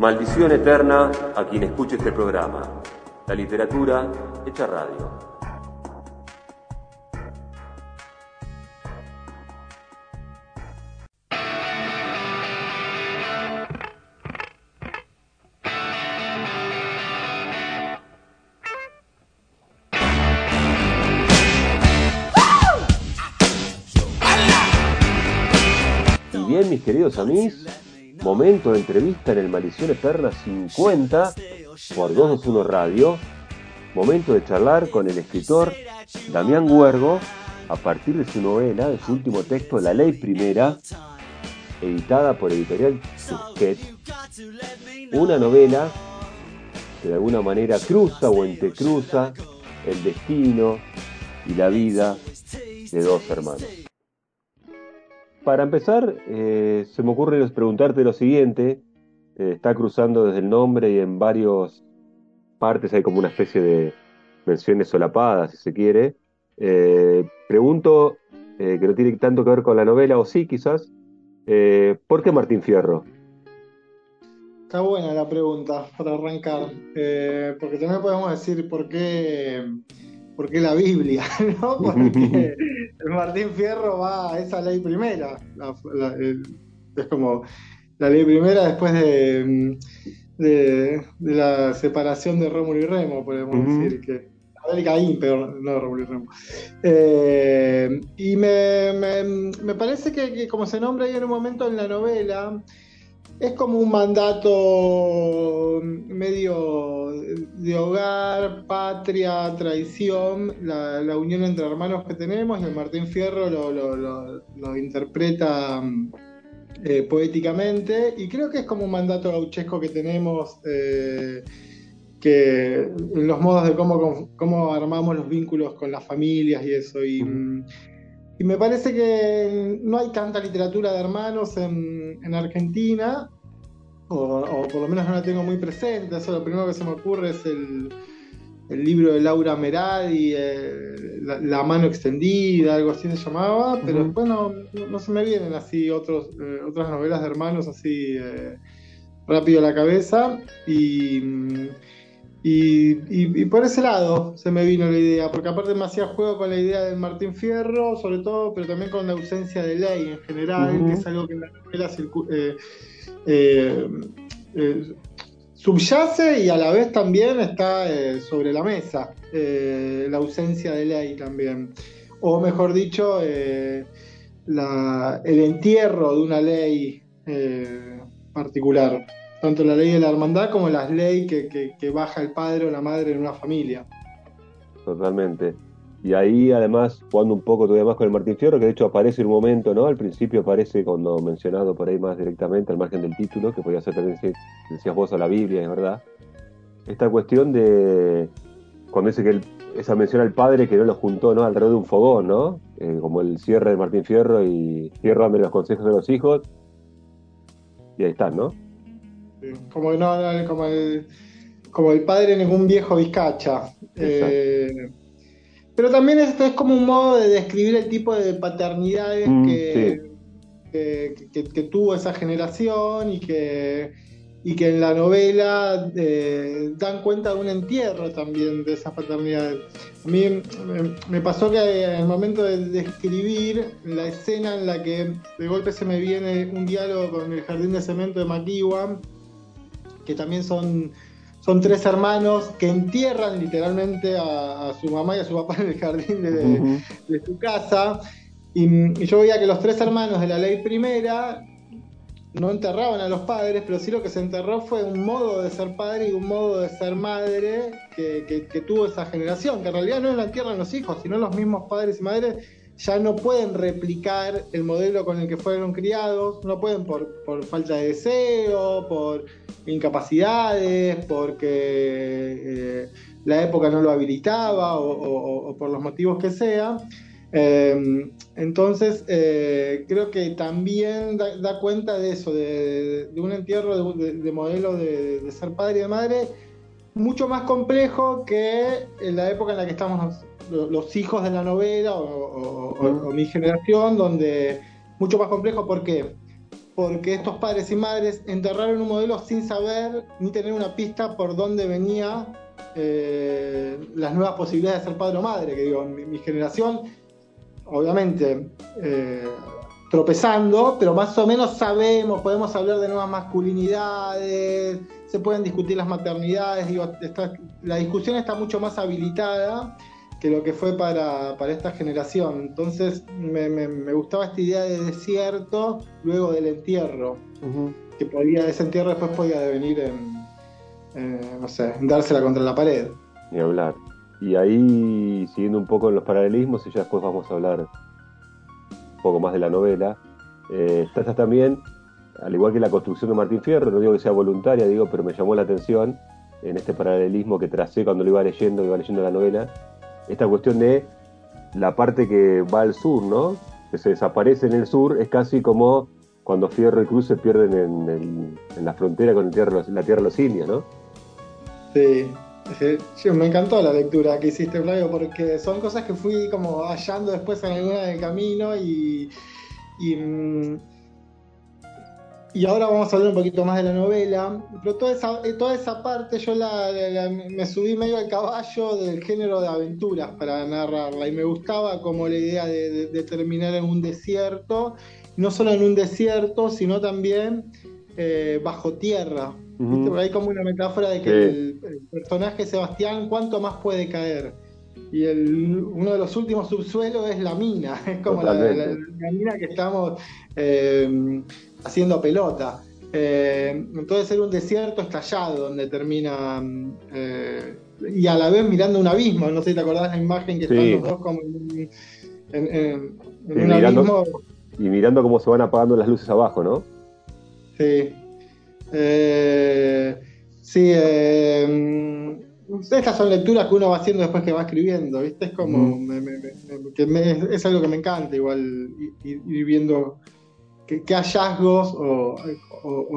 Maldición eterna a quien escuche este programa. La literatura hecha radio. Y bien, mis queridos amigos, momento de entrevista en el Maldición Eterna 50 por 221 Radio. Momento de charlar con el escritor Damián Huergo a partir de su novela, de su último texto, La Ley Primera, editada por Editorial Tusquet. Una novela que de alguna manera cruza o entrecruza el destino y la vida de dos hermanos. Para empezar, eh, se me ocurre preguntarte lo siguiente. Eh, está cruzando desde el nombre y en varias partes hay como una especie de menciones solapadas, si se quiere. Eh, pregunto, que no tiene tanto que ver con la novela, o sí quizás, ¿por qué Martín Fierro? Está buena la pregunta para arrancar, porque también podemos decir por qué porque la Biblia, ¿no? Porque Martín Fierro va a esa ley primera. es como la ley primera después de, de, la separación de Rómulo y Remo, podemos decir que. Ley Caín, pero no Rómulo y Remo. Eh, y me, me, parece que, que, como se nombra ahí en un momento en la novela, es como un mandato medio de hogar, patria, traición, la, unión entre hermanos que tenemos, y el Martín Fierro lo, interpreta eh, poéticamente, y creo que es como un mandato gauchesco que tenemos, eh, que los modos de cómo, cómo armamos los vínculos con las familias y eso, y... Y me parece que no hay tanta literatura de hermanos en, Argentina, o, por lo menos no la tengo muy presente. Eso lo primero que se me ocurre es el, libro de Laura Meradi, eh, la, mano extendida, algo así se llamaba, pero después no, se me vienen así otros, eh, otras novelas de hermanos así eh, rápido a la cabeza. Y y, por ese lado se me vino la idea, porque aparte me hacía juego con la idea del Martín Fierro, sobre todo, pero también con la ausencia de ley en general, que es algo que en la novela eh, eh, eh, subyace y a la vez también está sobre la mesa, la ausencia de ley también. O mejor dicho, el entierro de una ley particular tanto la ley de la hermandad como las leyes que, baja el padre o la madre en una familia. Totalmente. Y ahí además jugando un poco todavía más con el Martín Fierro, que de hecho aparece en un momento, ¿no? Al principio aparece cuando mencionado por ahí más directamente, al margen del título, que podía ser también, decías vos, a la Biblia, es verdad. Esta cuestión de, cuando dice que esa mención al padre que no lo juntó, ¿no? Alrededor de un fogón, ¿no? Eh, como el cierre de Martín Fierro y Fierro los consejos de los hijos. Y ahí están, ¿no? Como, no, como, el, como el padre en ningún viejo vizcacha. Eh, pero también es como un modo de describir el tipo de paternidades mm, que, que, tuvo esa generación y que, y que en la novela eh, dan cuenta de un entierro también de esas paternidades. A mí me, pasó que en el momento de describir la escena en la que de golpe se me viene un diálogo con el jardín de cemento de McEwan que también son, son tres hermanos que entierran literalmente a, su mamá y a su papá en el jardín de, su casa. Y, yo veía que los tres hermanos de la ley primera no enterraban a los padres, pero sí lo que se enterró fue un modo de ser padre y un modo de ser madre que, que tuvo esa generación, que en realidad no la entierran los hijos, sino los mismos padres y madres ya no pueden replicar el modelo con el que fueron criados, no pueden por, falta de deseo, por incapacidades, porque eh, la época no lo habilitaba o, por los motivos que sea. Em, entonces, eh, creo que también da, cuenta de eso, de, un entierro de, modelo de, ser padre y de madre, mucho más complejo que en la época en la que estamos los hijos de la novela o, mi generación, donde mucho más complejo, ¿por qué? porque estos padres y madres enterraron un modelo sin saber ni tener una pista por dónde venía eh, las nuevas posibilidades de ser padre o madre. Que digo, mi, generación, obviamente, eh, tropezando, pero más o menos sabemos, podemos hablar de nuevas masculinidades, se pueden discutir las maternidades, digo, la discusión está mucho más habilitada que lo que fue para, esta generación. Entonces me, gustaba esta idea de desierto luego del entierro, que podía, ese entierro después podía devenir en, no sé, en dársela contra la pared. Ni hablar. Y ahí, siguiendo un poco en los paralelismos, y ya después vamos a hablar un poco más de la novela, eh, también, al igual que la construcción de Martín Fierro, no digo que sea voluntaria, digo, pero me llamó la atención en este paralelismo que tracé cuando lo iba leyendo, iba leyendo la novela, esta cuestión de la parte que va al sur, ¿no? Que se desaparece en el sur, es casi como cuando Fierro y Cruz se pierden en, la frontera con la tierra, de los indios, ¿no? Sí, me encantó la lectura que hiciste, Flavio, porque son cosas que fui como hallando después en alguna del camino y, y, mm, ahora vamos a hablar un poquito más de la novela. Pero toda esa, eh, toda esa parte yo la, me subí medio al caballo del género de aventuras para narrarla y me gustaba como la idea de, terminar en un desierto, no solo en un desierto, sino también eh, bajo tierra hay como una metáfora de que el, personaje Sebastián, ¿cuánto más puede caer? Y el, uno de los últimos subsuelos es la mina, es como la, mina que estamos eh, haciendo pelota. Eh, entonces ser un desierto estallado donde termina eh, y a la vez mirando un abismo, no sé si te acordás la imagen que están los dos como en, un abismo. Y mirando cómo se van apagando las luces abajo, ¿no? Sí. Eh, sí, eh, estas son lecturas que uno va haciendo después que va escribiendo, ¿viste? Es como, es algo que me encanta igual ir, viendo qué, hallazgos o,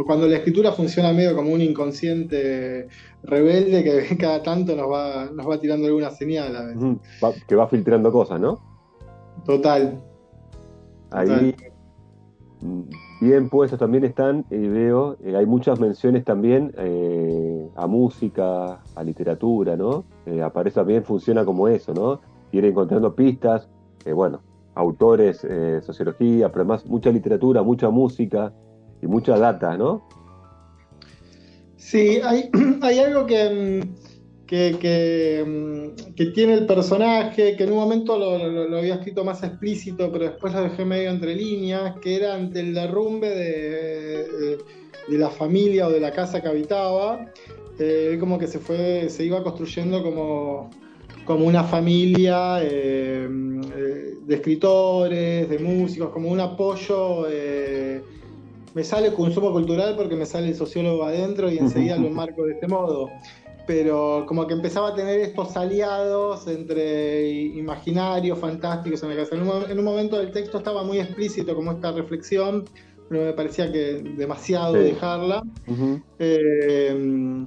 cuando la escritura funciona medio como un inconsciente rebelde que cada tanto nos va, nos va tirando alguna señal a veces. que va filtrando cosas, ¿no? Total. Ahí bien puestos también están, y veo, eh, hay muchas menciones también eh, a música, a literatura, ¿no? Eh, aparece también, funciona como eso, ¿no? Ir encontrando pistas, bueno, autores, sociología, pero además mucha literatura, mucha música y mucha data, ¿no? Sí, hay, hay algo que mm, Mm, que, tiene el personaje, que en un momento lo, había escrito más explícito, pero después lo dejé medio entre líneas, que era ante el derrumbe de, de, la familia o de la casa que habitaba, eh, como que se fue, se iba construyendo como, como una familia eh, de escritores, de músicos, como un apoyo. Eh, me sale consumo cultural porque me sale el sociólogo adentro y enseguida lo enmarco de este modo pero como que empezaba a tener estos aliados entre imaginarios, fantásticos en la casa. En un, momento del texto estaba muy explícito como esta reflexión, pero me parecía que demasiado dejarla. Eh,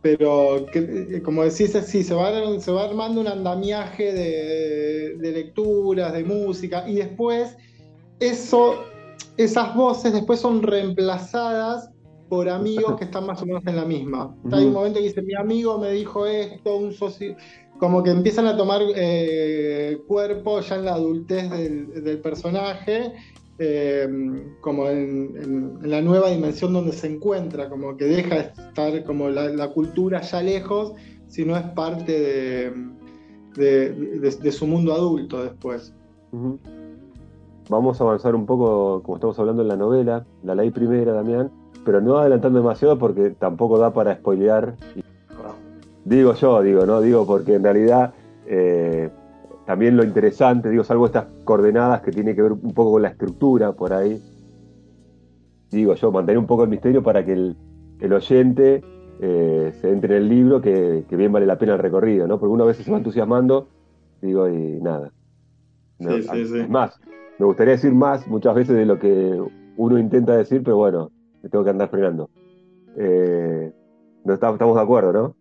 pero eh, como decís, sí, se va, se va armando un andamiaje de, de lecturas, de música, y después eso, esas voces después son reemplazadas por amigos que están más o menos en la misma. Hay un momento que dice, mi amigo me dijo esto, un socio... Como que empiezan a tomar eh, cuerpo ya en la adultez del, personaje, eh, como en, la nueva dimensión donde se encuentra, como que deja de estar como la, cultura ya lejos, sino es parte de, su mundo adulto después. Vamos a avanzar un poco, como estamos hablando en la novela, la ley primera, Damián, pero no adelantando demasiado porque tampoco da para spoilear. Digo yo, digo, ¿no? Digo porque en realidad eh, también lo interesante, digo, salvo estas coordenadas que tiene que ver un poco con la estructura por ahí. Digo yo, mantener un poco el misterio para que el, oyente eh, se entre en el libro, que, bien vale la pena el recorrido, ¿no? Porque uno a veces se va entusiasmando, digo, y nada. Sí, sí, sí. Más, me gustaría decir más muchas veces de lo que uno intenta decir, pero bueno, me tengo que andar frenando. Eh, no estamos, de acuerdo, ¿no?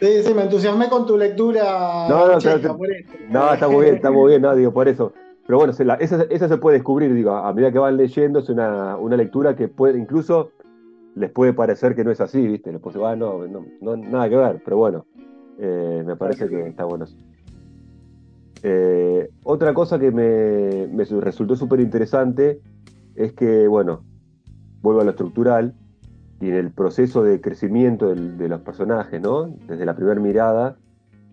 Sí, sí, me entusiasmé con tu lectura. No, no, no, está muy bien, está muy bien, no, digo, por eso. pero bueno, esa, se puede descubrir, digo, a medida que van leyendo, es una, lectura que puede, incluso les puede parecer que no es así, ¿viste? Les puede, ah, no, no, nada que ver, pero bueno, eh, me parece que está bueno. Eh, otra cosa que me, me resultó súper interesante es que, bueno, vuelvo a lo estructural, y en el proceso de crecimiento de los personajes, ¿no? Desde la primera mirada,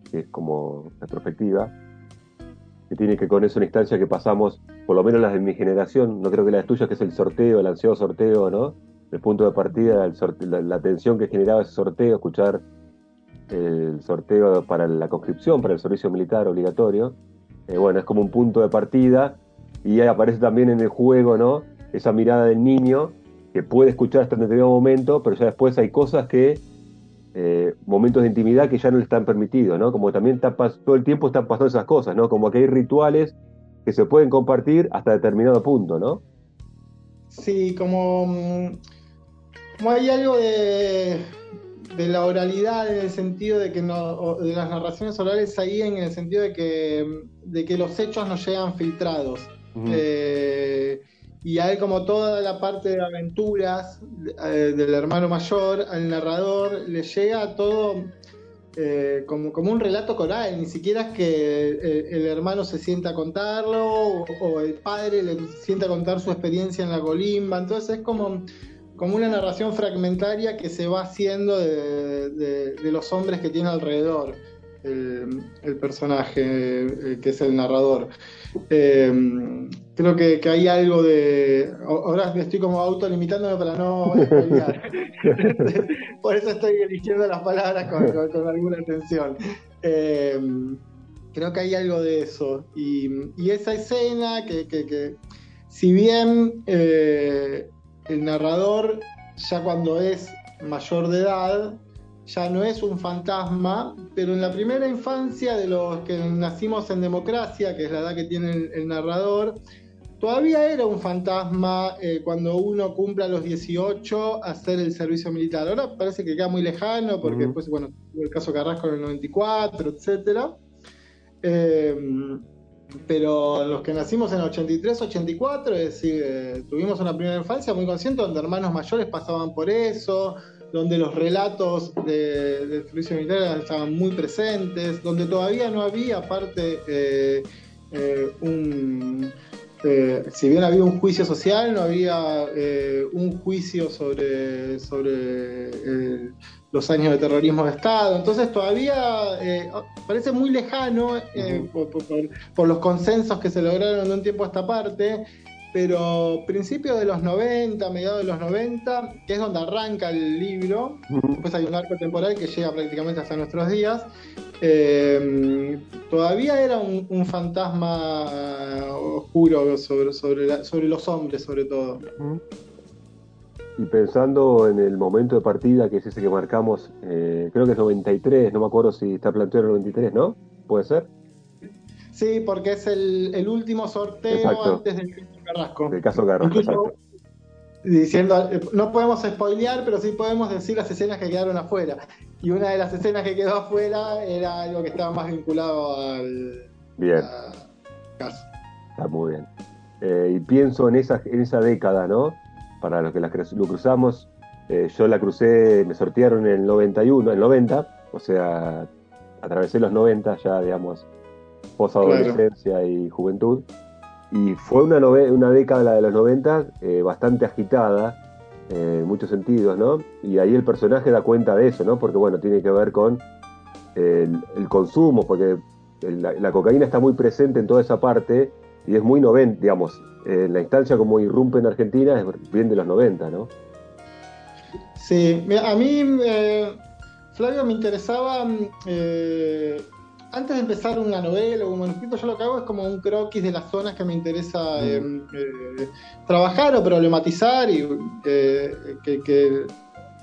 que es como la perspectiva, que tiene que con eso una instancia que pasamos, por lo menos las de mi generación, no creo que la de tuya, que es el sorteo, el ansiado sorteo, ¿no? El punto de partida, el la, tensión que generaba ese sorteo, escuchar el sorteo para la conscripción, para el servicio militar obligatorio. Eh, bueno, es como un punto de partida y ahí aparece también en el juego, ¿no? Esa mirada del niño que puede escuchar hasta en determinado momento, pero ya después hay cosas que, eh, momentos de intimidad que ya no le están permitidos, ¿no? Como también está, todo el tiempo están pasando esas cosas, ¿no? Como que hay rituales que se pueden compartir hasta determinado punto, ¿no? Sí, como, mm, como hay algo de, de la oralidad en el sentido de que no, de las narraciones orales ahí en el sentido de que, de que los hechos no llegan filtrados y hay como toda la parte de aventuras eh, del hermano mayor, al narrador le llega todo eh, como, como un relato coral, ni siquiera es que eh, el, hermano se sienta a contarlo o, el padre le sienta a contar su experiencia en la colimba, entonces es como, como una narración fragmentaria que se va haciendo de, los hombres que tiene alrededor. El, personaje que es el narrador. Creo que, hay algo de. Ahora estoy como autolimitándome para no Por eso estoy eligiendo las palabras con, alguna atención. Eh, creo que hay algo de eso. Y, esa escena que, si bien eh, el narrador, ya cuando es mayor de edad, ya no es un fantasma, pero en la primera infancia de los que nacimos en democracia, que es la edad que tiene el narrador, todavía era un fantasma eh, cuando uno cumpla los 18 hacer el servicio militar. Ahora parece que queda muy lejano, porque después, bueno, el caso Carrasco en el 94, etcétera. Eh, pero los que nacimos en el 83, 84, es decir, eh, tuvimos una primera infancia muy consciente donde hermanos mayores pasaban por eso, donde los relatos del servicio militar estaban muy presentes, donde todavía no había, aparte, un eh, si bien había un juicio social, no había eh, un juicio sobre, sobre eh, los años de terrorismo de Estado. Entonces todavía parece muy lejano por, los consensos que se lograron de un tiempo a esta parte, pero principios de los 90, mediados de los 90, que es donde arranca el libro, después hay un arco temporal que llega prácticamente hasta nuestros días, eh, todavía era un, fantasma oscuro sobre, sobre, sobre, los hombres, sobre todo. Y pensando en el momento de partida, que es ese que marcamos, eh, creo que es 93, no me acuerdo si está planteado en el 93, ¿no? ¿Puede ser? Sí, porque es el, último sorteo antes del caso Carrasco. Del caso Carrasco, exacto. Diciendo, eh, no podemos spoilear, pero sí podemos decir las escenas que quedaron afuera y una de las escenas que quedó afuera era algo que estaba más vinculado al bien. caso. Está muy bien. Eh, y pienso en esa, en esa década, ¿no? Para los que la, lo cruzamos, eh, yo la crucé, me sortearon en el 91, en el 90, o sea, atravesé los 90 ya, digamos, posadolescencia y juventud. Y fue una, una década, la de los 90, eh, bastante agitada, en muchos sentidos, ¿no? Y ahí el personaje da cuenta de eso, ¿no? Porque, bueno, tiene que ver con el, consumo, porque la, cocaína está muy presente en toda esa parte y es muy 90, digamos, la instancia como irrumpe en Argentina es bien de los 90, ¿no? Sí, a mí, eh, Flavio, me interesaba eh, antes de empezar una novela o un manuscrito, yo lo que hago es como un croquis de las zonas que me interesa mm. eh, trabajar o problematizar y eh, que,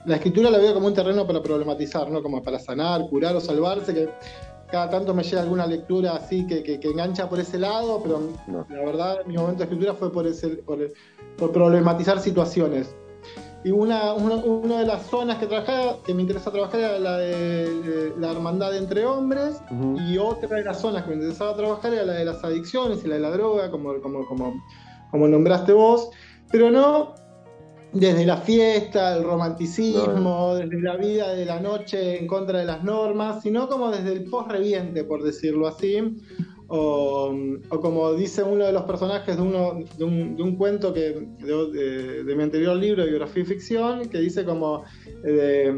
la escritura la veo como un terreno para problematizar, ¿no? Como para sanar, curar o salvarse, que cada tanto me llega alguna lectura así que, engancha por ese lado, pero la verdad mi momento de escritura fue por, ese, por, problematizar situaciones. y una, una, de las zonas que trabajaba, que me interesa trabajar era la de, la hermandad entre hombres, y otra de las zonas que me interesaba trabajar era la de las adicciones y la de la droga, como, como, como, como nombraste vos, pero no desde la fiesta, el romanticismo, desde la vida de la noche en contra de las normas, sino como desde el post-reviente, por decirlo así, o, como dice uno de los personajes de, uno, de, un, cuento que, de, mi anterior libro, Biografía y Ficción, que dice como, eh,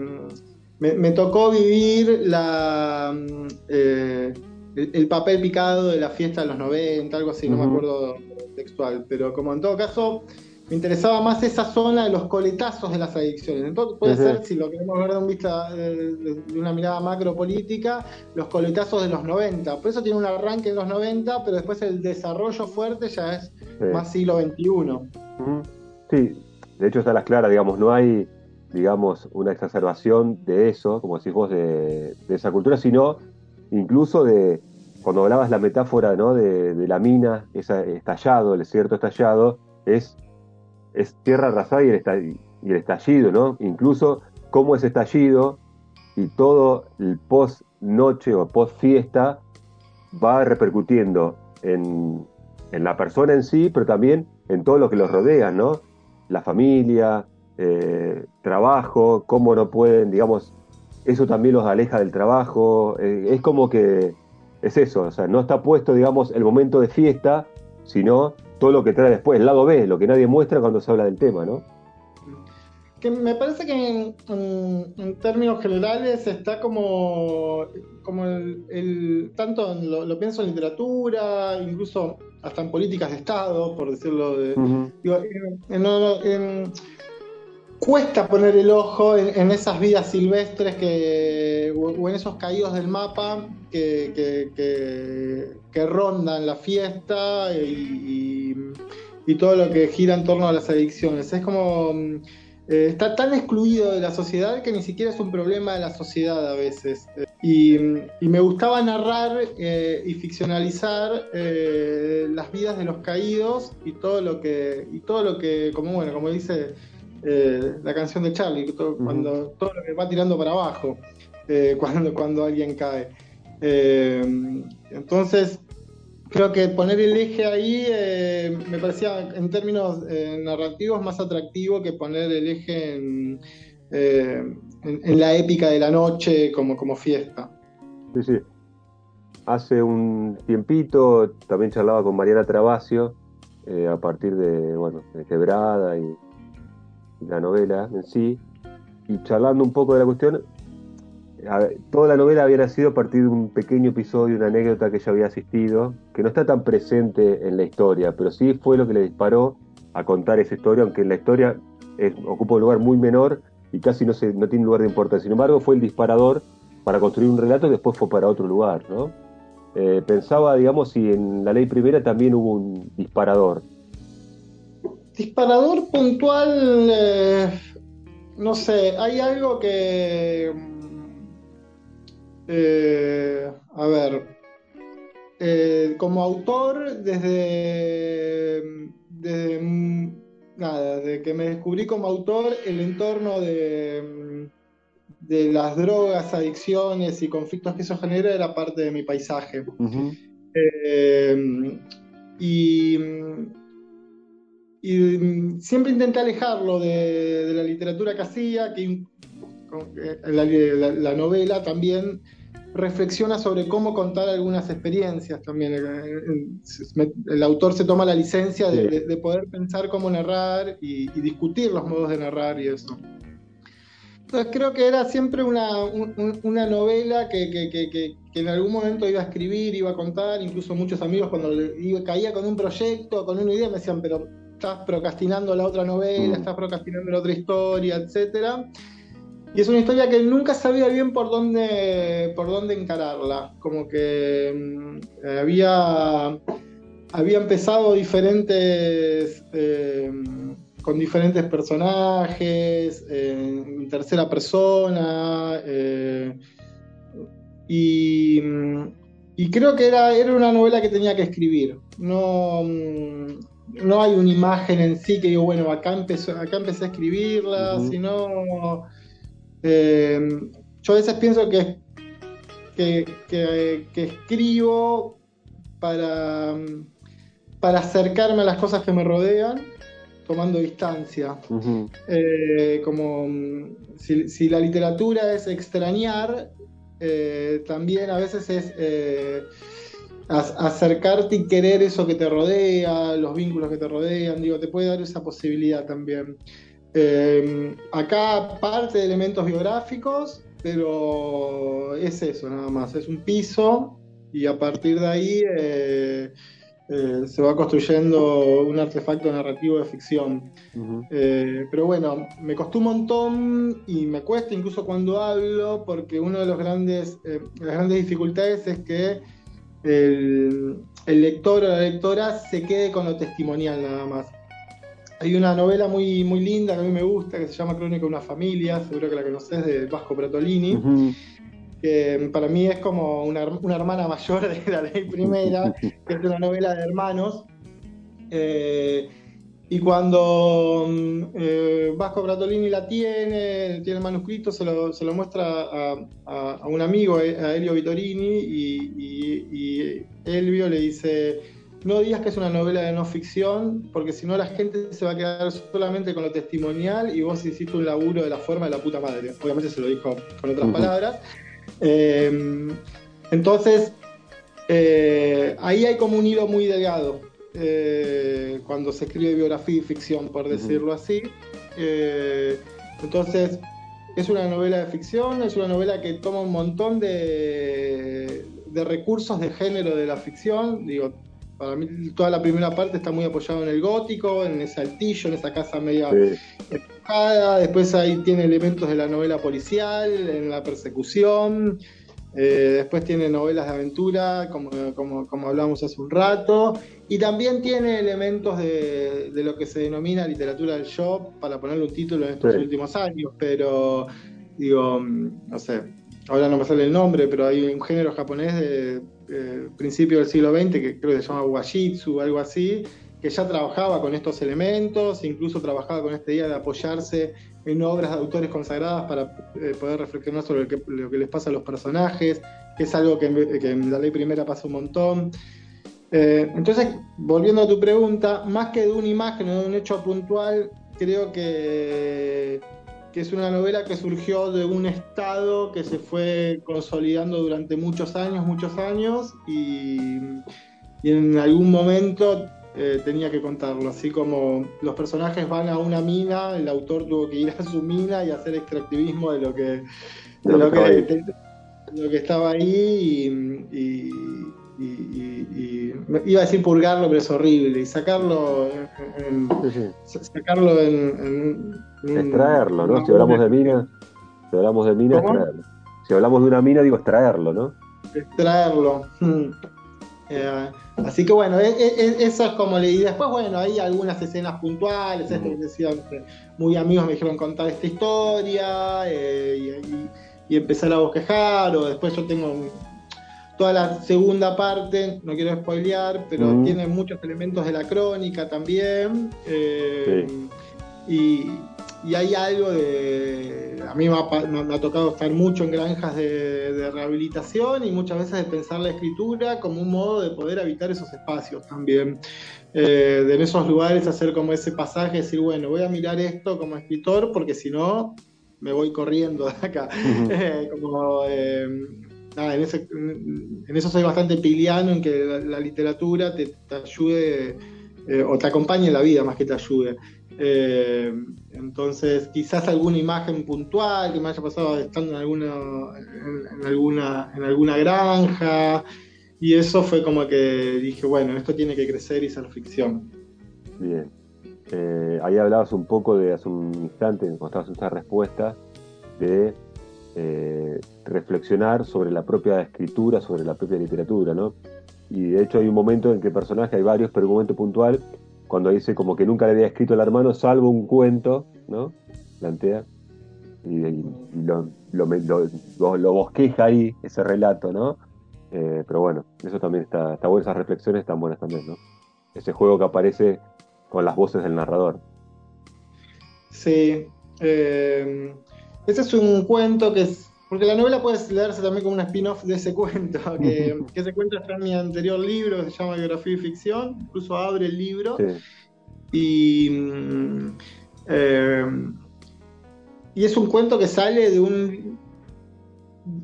me, tocó vivir la, eh, el, papel picado de la fiesta de los 90, algo así, no me acuerdo textual, pero como en todo caso me interesaba más esa zona de los coletazos de las adicciones. Entonces puede ser, si lo queremos ver de, un vista, de, una mirada macro política, los coletazos de los 90. Por eso tiene un arranque en los 90, pero después el desarrollo fuerte ya es más siglo XXI. Sí, de hecho está a las claras, digamos, no hay digamos, una exacerbación de eso, como decís vos, de, esa cultura, sino incluso de, cuando hablabas la metáfora ¿no? de, la mina, ese estallado, el desierto estallado, es es tierra arrasada y el, estallido, ¿no? Incluso cómo ese estallido y todo el post noche o post fiesta va repercutiendo en, la persona en sí, pero también en todo lo que los rodea, ¿no? La familia, eh, trabajo, cómo no pueden, digamos, eso también los aleja del trabajo, eh, es como que es eso, o sea, no está puesto, digamos, el momento de fiesta, sino todo lo que trae después, el lado B, lo que nadie muestra cuando se habla del tema, ¿no? Que me parece que en, términos generales está como, como el, tanto lo, pienso en literatura, incluso hasta en políticas de Estado, por decirlo de, cuesta poner el ojo en, esas vidas silvestres que, o, en esos caídos del mapa que, que, rondan la fiesta y, todo lo que gira en torno a las adicciones. Es como. Eh, está tan excluido de la sociedad que ni siquiera es un problema de la sociedad a veces. Y, me gustaba narrar eh, y ficcionalizar eh, las vidas de los caídos y todo lo que, y todo lo que, como bueno, como dice eh, la canción de Charlie, todo, cuando todo lo que va tirando para abajo eh, cuando, cuando alguien cae. Eh, entonces, creo que poner el eje ahí me parecía en términos narrativos más atractivo que poner el eje en, en, la épica de la noche como, como fiesta. Sí, sí. Hace un tiempito también charlaba con Mariana Travasio a partir de, bueno, de Quebrada y la novela en sí, y charlando un poco de la cuestión, toda la novela había nacido a partir de un pequeño episodio, una anécdota que ella había asistido, que no está tan presente en la historia, pero sí fue lo que le disparó a contar esa historia, aunque en la historia ocupa un lugar muy menor y casi no, se, no tiene lugar de importancia. Sin embargo, fue el disparador para construir un relato y después fue para otro lugar. ¿no? Eh, pensaba, digamos, si en la ley primera también hubo un disparador, Disparador puntual, eh, no sé, hay algo que... Eh, a ver, eh, como autor, desde, nada, desde que me descubrí como autor, el entorno de, de las drogas, adicciones y conflictos que eso genera era parte de mi paisaje. y y mm, siempre intenté alejarlo de, la literatura que hacía, que la, novela también reflexiona sobre cómo contar algunas experiencias también. El autor se toma la licencia de, poder pensar cómo narrar y, discutir los modos de narrar y eso. Entonces creo que era siempre una, una novela que, que, que, en algún momento iba a escribir, iba a contar, incluso muchos amigos cuando caía con un proyecto, con una idea, me decían, pero estás procrastinando la otra novela, mm. estás procrastinando la otra historia, etc. Y es una historia que nunca sabía bien por dónde, por dónde encararla. Como que mm, había, había empezado diferentes. Eh, con diferentes personajes, en tercera persona. Eh, y, y, creo que era, era una novela que tenía que escribir. No, no hay una imagen en sí que digo, bueno, acá, empezó, acá empecé a escribirla, sino... Eh, yo a veces pienso que, que, escribo para, para acercarme a las cosas que me rodean, tomando distancia. Eh, como si, la literatura es extrañar, eh, también a veces es acercarte y querer eso que te rodea, los vínculos que te rodean, digo, te puede dar esa posibilidad también. Eh, acá parte de elementos biográficos, pero es eso nada más, es un piso y a partir de ahí eh, eh, se va construyendo un artefacto narrativo de ficción. pero bueno, me costó un montón y me cuesta incluso cuando hablo, porque una de los grandes, las grandes dificultades es que el, lector o la lectora se quede con lo testimonial nada más. Hay una novela muy, muy linda que a mí me gusta, que se llama Crónica de una familia, seguro que la conoces, de Vasco Pratolini, que para mí es como una, hermana mayor de la ley primera, que es una novela de hermanos. Eh, y cuando mm, eh, Vasco Bratolini la tiene, tiene el manuscrito, se lo, se lo muestra a, un amigo, a Elio Vitorini, y, Elvio le dice, no digas que es una novela de no ficción, porque si no la gente se va a quedar solamente con lo testimonial y vos hiciste un laburo de la forma de la puta madre. Obviamente se lo dijo con otras palabras. Em, entonces, eh, ahí hay como un hilo muy delgado eh, cuando se escribe biografía y ficción, por decirlo así. Eh, entonces, es una novela de ficción, es una novela que toma un montón de, de recursos de género de la ficción. Digo, para mí toda la primera parte está muy apoyada en el gótico, en ese altillo, en esa casa media empujada. Después ahí tiene elementos de la novela policial, en la persecución. Eh, después tiene novelas de aventura, como, como, como, hablábamos hace un rato, y también tiene elementos de, lo que se denomina literatura del shop, para ponerle un título en estos últimos años, pero digo, no sé, ahora no me sale el nombre, pero hay un género japonés de principio del siglo XX que creo que se llama Wajitsu o algo así, que ya trabajaba con estos elementos, incluso trabajaba con esta idea de apoyarse en obras de autores consagradas para eh, poder reflexionar sobre lo que, les pasa a los personajes, que es algo que, en la ley primera pasa un montón. Eh, entonces, volviendo a tu pregunta, más que de una imagen o de un hecho puntual, creo que, que es una novela que surgió de un estado que se fue consolidando durante muchos años, muchos años, y en algún momento eh, tenía que contarlo. Así como los personajes van a una mina, el autor tuvo que ir a su mina y hacer extractivismo de lo que, de lo, que, lo que estaba ahí y, iba a decir purgarlo, pero es horrible. Y sacarlo en, sacarlo en, extraerlo, ¿no? Si hablamos de mina, si hablamos de mina, extraerlo. Si hablamos de una mina, digo extraerlo, ¿no? Extraerlo. Eh, así que bueno, e, e, e, eso es como leí. Después, bueno, hay algunas escenas puntuales, muy amigos me dijeron contar esta historia eh, y, empezar a bosquejar, o después yo tengo toda la segunda parte, no quiero spoilear, pero tiene muchos elementos de la crónica también. Eh, y, y hay algo de. A mí me ha, tocado estar mucho en granjas de, rehabilitación y muchas veces de pensar la escritura como un modo de poder habitar esos espacios también. Eh, de en esos lugares hacer como ese pasaje, decir, bueno, voy a mirar esto como escritor porque si no me voy corriendo de acá. Eh, como. Eh, en, eso soy bastante piliano, en que la, literatura te, te ayude o te acompañe en la vida más que te ayude. Eh, entonces, quizás alguna imagen puntual que me haya pasado estando en alguna, en, alguna, en alguna granja. Y eso fue como que dije, bueno, esto tiene que crecer y ser ficción. Bien. Eh, ahí hablabas un poco de hace un instante, cuando estabas en esa respuesta, de eh, reflexionar sobre la propia escritura, sobre la propia literatura, ¿no? Y de hecho hay un momento en que el personaje, hay varios, pero un momento puntual cuando dice como que nunca le había escrito al hermano salvo un cuento, ¿no? Plantea. Y, lo, lo, bosqueja ahí, ese relato, ¿no? Eh, pero bueno, eso también está, está bueno, esas reflexiones están buenas también, ¿no? Ese juego que aparece con las voces del narrador. Sí. Eh, ese es un cuento que es. Porque la novela puede leerse también como un spin-off de ese cuento, que, ese cuento está en mi anterior libro, que se llama Biografía y Ficción, incluso abre el libro. Y, mm, eh, y es un cuento que sale de un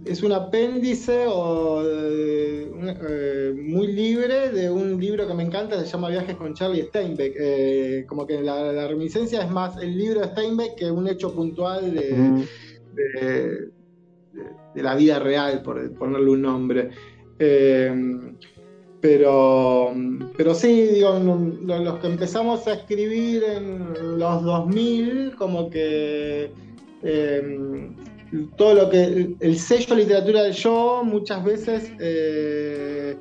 es un apéndice o, eh, muy libre de un libro que me encanta, se llama Viajes con Charlie Steinbeck. Eh, como que la, reminiscencia es más el libro de Steinbeck que un hecho puntual de, de, la vida real, por ponerle un nombre. Eh, pero, pero sí, digo, los que empezamos a escribir en los 2000, como que todo lo que el sello literatura del yo muchas veces eh,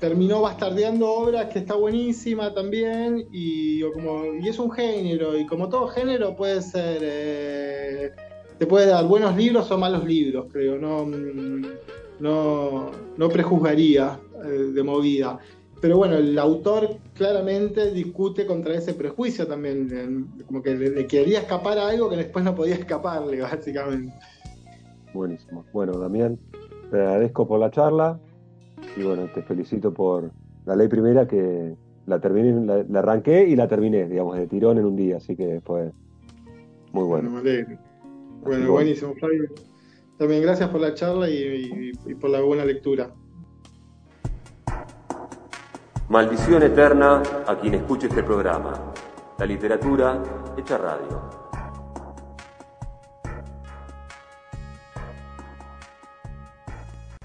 terminó bastardeando obras que está buenísima también y, como, y es un género y como todo género puede ser eh, te puede dar buenos libros o malos libros creo no no, no prejuzgaría eh, de movida pero bueno, el autor claramente discute contra ese prejuicio también, como que le, quería escapar a algo que después no podía escaparle, básicamente. Buenísimo. Bueno, Damián, te agradezco por la charla y bueno, te felicito por la ley primera que la terminé, la, arranqué y la terminé, digamos, de tirón en un día, así que fue muy bueno. Bueno, bueno buenísimo, Flavio. También gracias por la charla y por la buena lectura. Maldición eterna a quien escuche este programa. La literatura hecha radio.